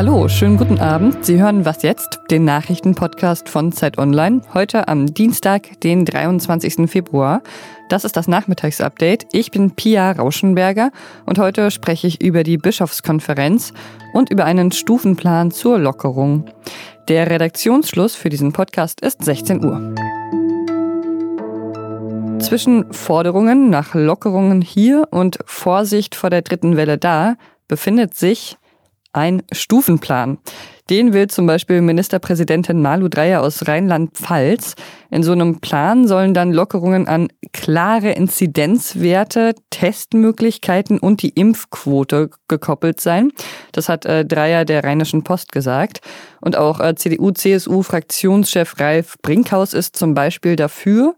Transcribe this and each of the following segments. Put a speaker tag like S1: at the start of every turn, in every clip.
S1: Hallo, schönen guten Abend. Sie hören Was jetzt? Den Nachrichtenpodcast von Zeit Online. Heute am Dienstag, den 23. Februar. Das ist das Nachmittagsupdate. Ich bin Pia Rauschenberger und heute spreche ich über die Bischofskonferenz und über einen Stufenplan zur Lockerung. Der Redaktionsschluss für diesen Podcast ist 16 Uhr. Zwischen Forderungen nach Lockerungen hier und Vorsicht vor der dritten Welle da befindet sich ein Stufenplan. Den will zum Beispiel Ministerpräsidentin Malu Dreyer aus Rheinland-Pfalz. In so einem Plan sollen dann Lockerungen an klare Inzidenzwerte, Testmöglichkeiten und die Impfquote gekoppelt sein. Das hat äh, Dreyer der Rheinischen Post gesagt. Und auch äh, CDU-CSU-Fraktionschef Ralf Brinkhaus ist zum Beispiel dafür.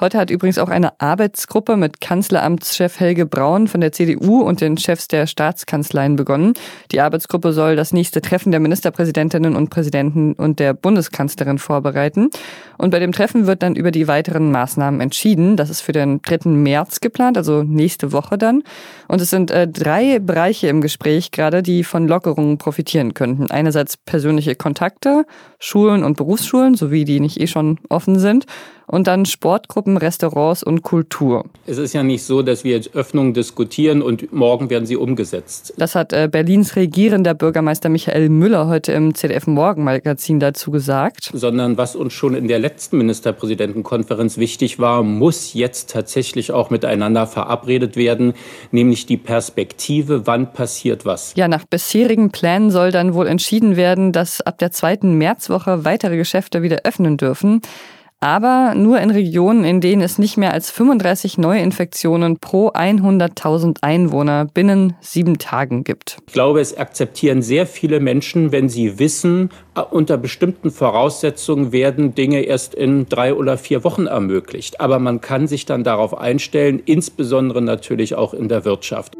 S1: Heute hat übrigens auch eine Arbeitsgruppe mit Kanzleramtschef Helge Braun von der CDU und den Chefs der Staatskanzleien begonnen. Die Arbeitsgruppe soll das nächste Treffen der Ministerpräsidentinnen und Präsidenten und der Bundeskanzlerin vorbereiten. Und bei dem Treffen wird dann über die weiteren Maßnahmen entschieden. Das ist für den 3. März geplant, also nächste Woche dann. Und es sind äh, drei Bereiche im Gespräch gerade, die von Lockerungen profitieren könnten. Einerseits persönliche Kontakte, Schulen und Berufsschulen, sowie die nicht eh schon offen sind und dann Sportgruppen, Restaurants und Kultur.
S2: Es ist ja nicht so, dass wir jetzt Öffnungen diskutieren und morgen werden sie umgesetzt.
S1: Das hat äh, Berlins regierender Bürgermeister Michael Müller heute im ZDF Morgenmagazin dazu gesagt.
S2: Sondern was uns schon in der letzten Ministerpräsidentenkonferenz wichtig war, muss jetzt tatsächlich auch miteinander verabredet werden, nämlich die Perspektive, wann passiert was.
S1: Ja, nach bisherigen Plänen soll dann wohl entschieden werden, dass ab der zweiten Märzwoche weitere Geschäfte wieder öffnen dürfen aber nur in Regionen, in denen es nicht mehr als 35 Neuinfektionen pro 100.000 Einwohner binnen sieben Tagen gibt.
S2: Ich glaube, es akzeptieren sehr viele Menschen, wenn sie wissen, äh, unter bestimmten Voraussetzungen werden Dinge erst in drei oder vier Wochen ermöglicht. Aber man kann sich dann darauf einstellen, insbesondere natürlich auch in der Wirtschaft.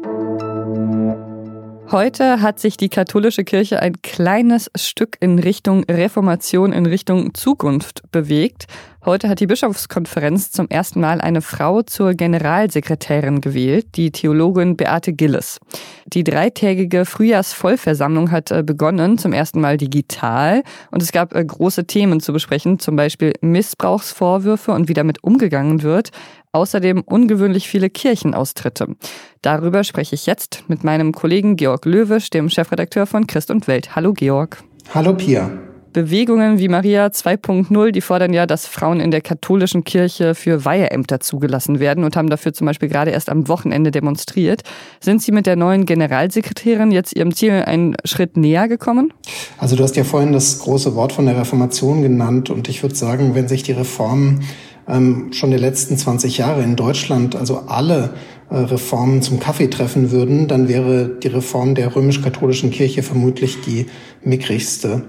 S1: Heute hat sich die katholische Kirche ein kleines Stück in Richtung Reformation, in Richtung Zukunft bewegt. Heute hat die Bischofskonferenz zum ersten Mal eine Frau zur Generalsekretärin gewählt, die Theologin Beate Gilles. Die dreitägige Frühjahrsvollversammlung hat äh, begonnen, zum ersten Mal digital. Und es gab äh, große Themen zu besprechen, zum Beispiel Missbrauchsvorwürfe und wie damit umgegangen wird. Außerdem ungewöhnlich viele Kirchenaustritte. Darüber spreche ich jetzt mit meinem Kollegen Georg Löwisch, dem Chefredakteur von Christ und Welt. Hallo Georg.
S3: Hallo Pia.
S1: Bewegungen wie Maria 2.0, die fordern ja, dass Frauen in der katholischen Kirche für Weiheämter zugelassen werden und haben dafür zum Beispiel gerade erst am Wochenende demonstriert. Sind Sie mit der neuen Generalsekretärin jetzt Ihrem Ziel einen Schritt näher gekommen?
S3: Also du hast ja vorhin das große Wort von der Reformation genannt und ich würde sagen, wenn sich die Reformen ähm, schon der letzten 20 Jahre in Deutschland, also alle äh, Reformen zum Kaffee treffen würden, dann wäre die Reform der römisch-katholischen Kirche vermutlich die mickrigste.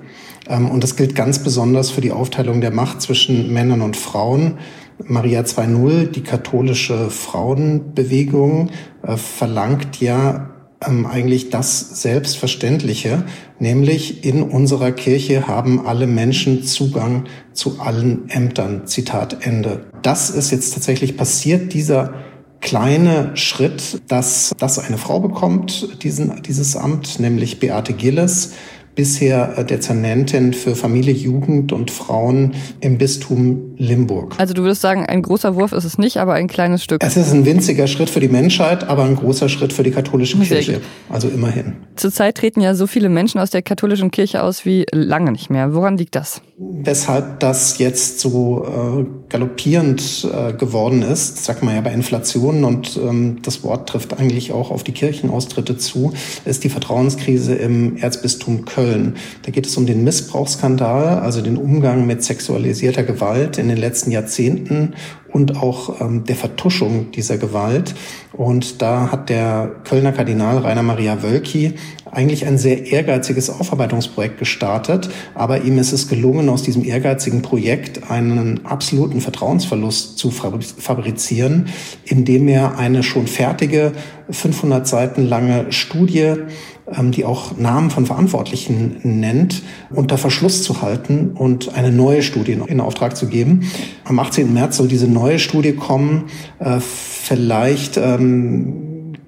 S3: Ähm, und das gilt ganz besonders für die Aufteilung der Macht zwischen Männern und Frauen. Maria 2.0, die katholische Frauenbewegung, äh, verlangt ja ähm, eigentlich das Selbstverständliche, nämlich in unserer Kirche haben alle Menschen Zugang zu allen Ämtern. Zitat Ende. Das ist jetzt tatsächlich passiert, dieser kleine Schritt, dass, dass eine Frau bekommt, diesen, dieses Amt, nämlich Beate Gilles, bisher äh, Dezernentin für Familie, Jugend und Frauen im Bistum Limburg.
S1: Also du würdest sagen, ein großer Wurf ist es nicht, aber ein kleines Stück.
S3: Es ist ein winziger Schritt für die Menschheit, aber ein großer Schritt für die katholische Kirche. Also immerhin.
S1: Zurzeit treten ja so viele Menschen aus der katholischen Kirche aus wie lange nicht mehr. Woran liegt das?
S3: Weshalb das jetzt so äh, galoppierend äh, geworden ist, sagt man ja bei Inflationen und ähm, das Wort trifft eigentlich auch auf die Kirchenaustritte zu, ist die Vertrauenskrise im Erzbistum Köln. Köln. Da geht es um den Missbrauchsskandal, also den Umgang mit sexualisierter Gewalt in den letzten Jahrzehnten und auch ähm, der Vertuschung dieser Gewalt. Und da hat der Kölner Kardinal Rainer Maria Wölki eigentlich ein sehr ehrgeiziges Aufarbeitungsprojekt gestartet, aber ihm ist es gelungen, aus diesem ehrgeizigen Projekt einen absoluten Vertrauensverlust zu fabrizieren, indem er eine schon fertige 500 Seiten lange Studie ähm, die auch Namen von Verantwortlichen nennt, unter Verschluss zu halten und eine neue Studie in Auftrag zu geben. Am 18. März soll diese neue Studie kommen. Äh, vielleicht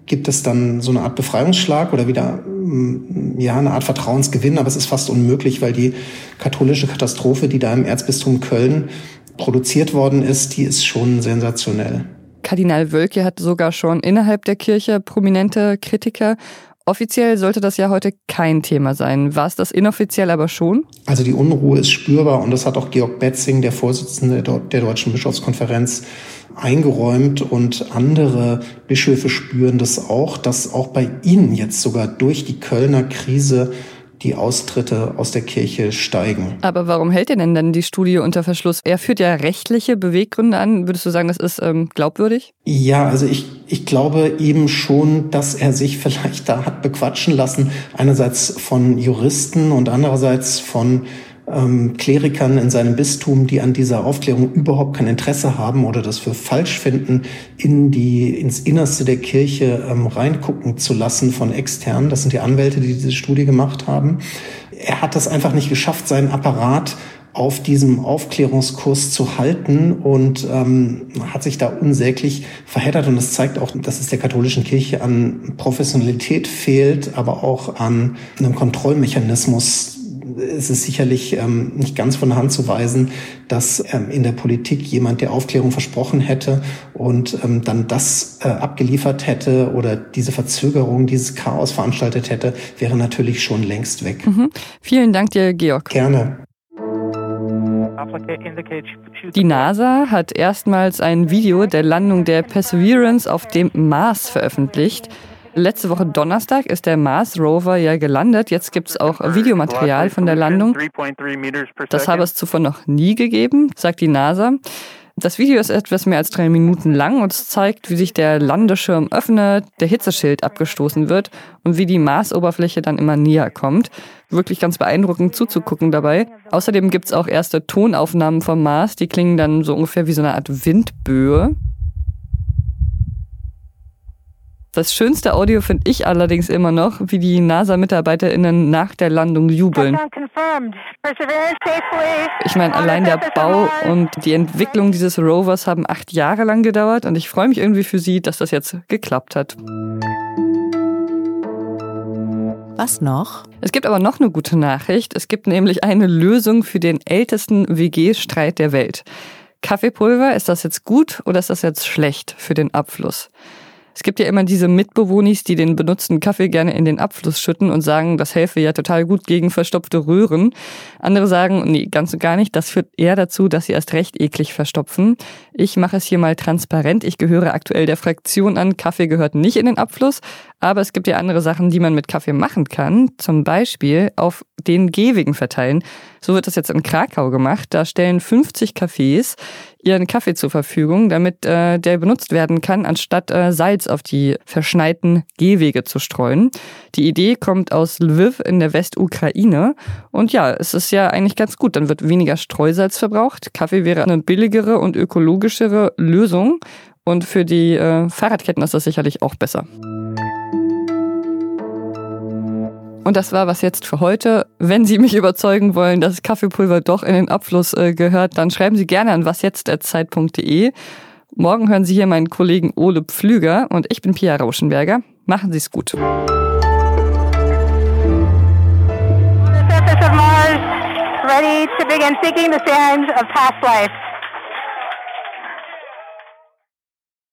S3: gibt es dann so eine Art Befreiungsschlag oder wieder mm, ja eine Art Vertrauensgewinn, aber es ist fast unmöglich, weil die katholische Katastrophe, die da im Erzbistum Köln produziert worden ist, die ist schon sensationell.
S1: Kardinal Wölke hat sogar schon innerhalb der Kirche prominente Kritiker. Offiziell sollte das ja heute kein Thema sein. War es das inoffiziell aber schon?
S3: Also die Unruhe ist spürbar und das hat auch Georg Betzing, der Vorsitzende der Deutschen Bischofskonferenz, eingeräumt und andere Bischöfe spüren das auch, dass auch bei ihnen jetzt sogar durch die Kölner Krise die Austritte aus der Kirche steigen.
S1: Aber warum hält er denn dann die Studie unter Verschluss? Er führt ja rechtliche Beweggründe an. Würdest du sagen, das ist ähm, glaubwürdig?
S3: Ja, also ich, ich glaube eben schon, dass er sich vielleicht da hat bequatschen lassen. Einerseits von Juristen und andererseits von ähm, Klerikern in seinem Bistum, die an dieser Aufklärung überhaupt kein Interesse haben oder das für falsch finden, in die, ins Innerste der Kirche ähm, reingucken zu lassen von externen. Das sind die Anwälte, die diese Studie gemacht haben. Er hat das einfach nicht geschafft, seinen Apparat auf diesem Aufklärungskurs zu halten und ähm, hat sich da unsäglich verheddert. Und das zeigt auch, dass es der katholischen Kirche an Professionalität fehlt, aber auch an einem Kontrollmechanismus, es ist sicherlich ähm, nicht ganz von der Hand zu weisen, dass ähm, in der Politik jemand der Aufklärung versprochen hätte und ähm, dann das äh, abgeliefert hätte oder diese Verzögerung, dieses Chaos veranstaltet hätte, wäre natürlich schon längst weg.
S1: Mhm. Vielen Dank dir, Georg.
S3: Gerne.
S1: Die NASA hat erstmals ein Video der Landung der Perseverance auf dem Mars veröffentlicht. Letzte Woche Donnerstag ist der Mars Rover ja gelandet. Jetzt gibt es auch Videomaterial von der Landung. Das habe es zuvor noch nie gegeben, sagt die NASA. Das Video ist etwas mehr als drei Minuten lang und es zeigt, wie sich der Landeschirm öffnet, der Hitzeschild abgestoßen wird und wie die Marsoberfläche dann immer näher kommt. Wirklich ganz beeindruckend zuzugucken dabei. Außerdem gibt es auch erste Tonaufnahmen vom Mars, die klingen dann so ungefähr wie so eine Art Windböe. Das schönste Audio finde ich allerdings immer noch, wie die NASA-MitarbeiterInnen nach der Landung jubeln. Ich meine, allein der Bau und die Entwicklung dieses Rovers haben acht Jahre lang gedauert und ich freue mich irgendwie für sie, dass das jetzt geklappt hat.
S4: Was noch?
S1: Es gibt aber noch eine gute Nachricht. Es gibt nämlich eine Lösung für den ältesten WG-Streit der Welt. Kaffeepulver, ist das jetzt gut oder ist das jetzt schlecht für den Abfluss? Es gibt ja immer diese Mitbewohnis, die den benutzten Kaffee gerne in den Abfluss schütten und sagen, das helfe ja total gut gegen verstopfte Röhren. Andere sagen, nee, ganz und gar nicht. Das führt eher dazu, dass sie erst recht eklig verstopfen. Ich mache es hier mal transparent. Ich gehöre aktuell der Fraktion an. Kaffee gehört nicht in den Abfluss. Aber es gibt ja andere Sachen, die man mit Kaffee machen kann. Zum Beispiel auf den Gehwegen verteilen. So wird das jetzt in Krakau gemacht. Da stellen 50 Cafés ihren Kaffee zur Verfügung, damit äh, der benutzt werden kann, anstatt äh, Salz auf die verschneiten Gehwege zu streuen. Die Idee kommt aus Lviv in der Westukraine. Und ja, es ist ja eigentlich ganz gut. Dann wird weniger Streusalz verbraucht. Kaffee wäre eine billigere und ökologischere Lösung. Und für die äh, Fahrradketten ist das sicherlich auch besser. Und das war was jetzt für heute. Wenn Sie mich überzeugen wollen, dass Kaffeepulver doch in den Abfluss äh, gehört, dann schreiben Sie gerne an wasjetzt.zeit.de. Morgen hören Sie hier meinen Kollegen Ole Pflüger und ich bin Pia Rauschenberger. Machen Sie es gut. ready to begin seeking the sands of past life.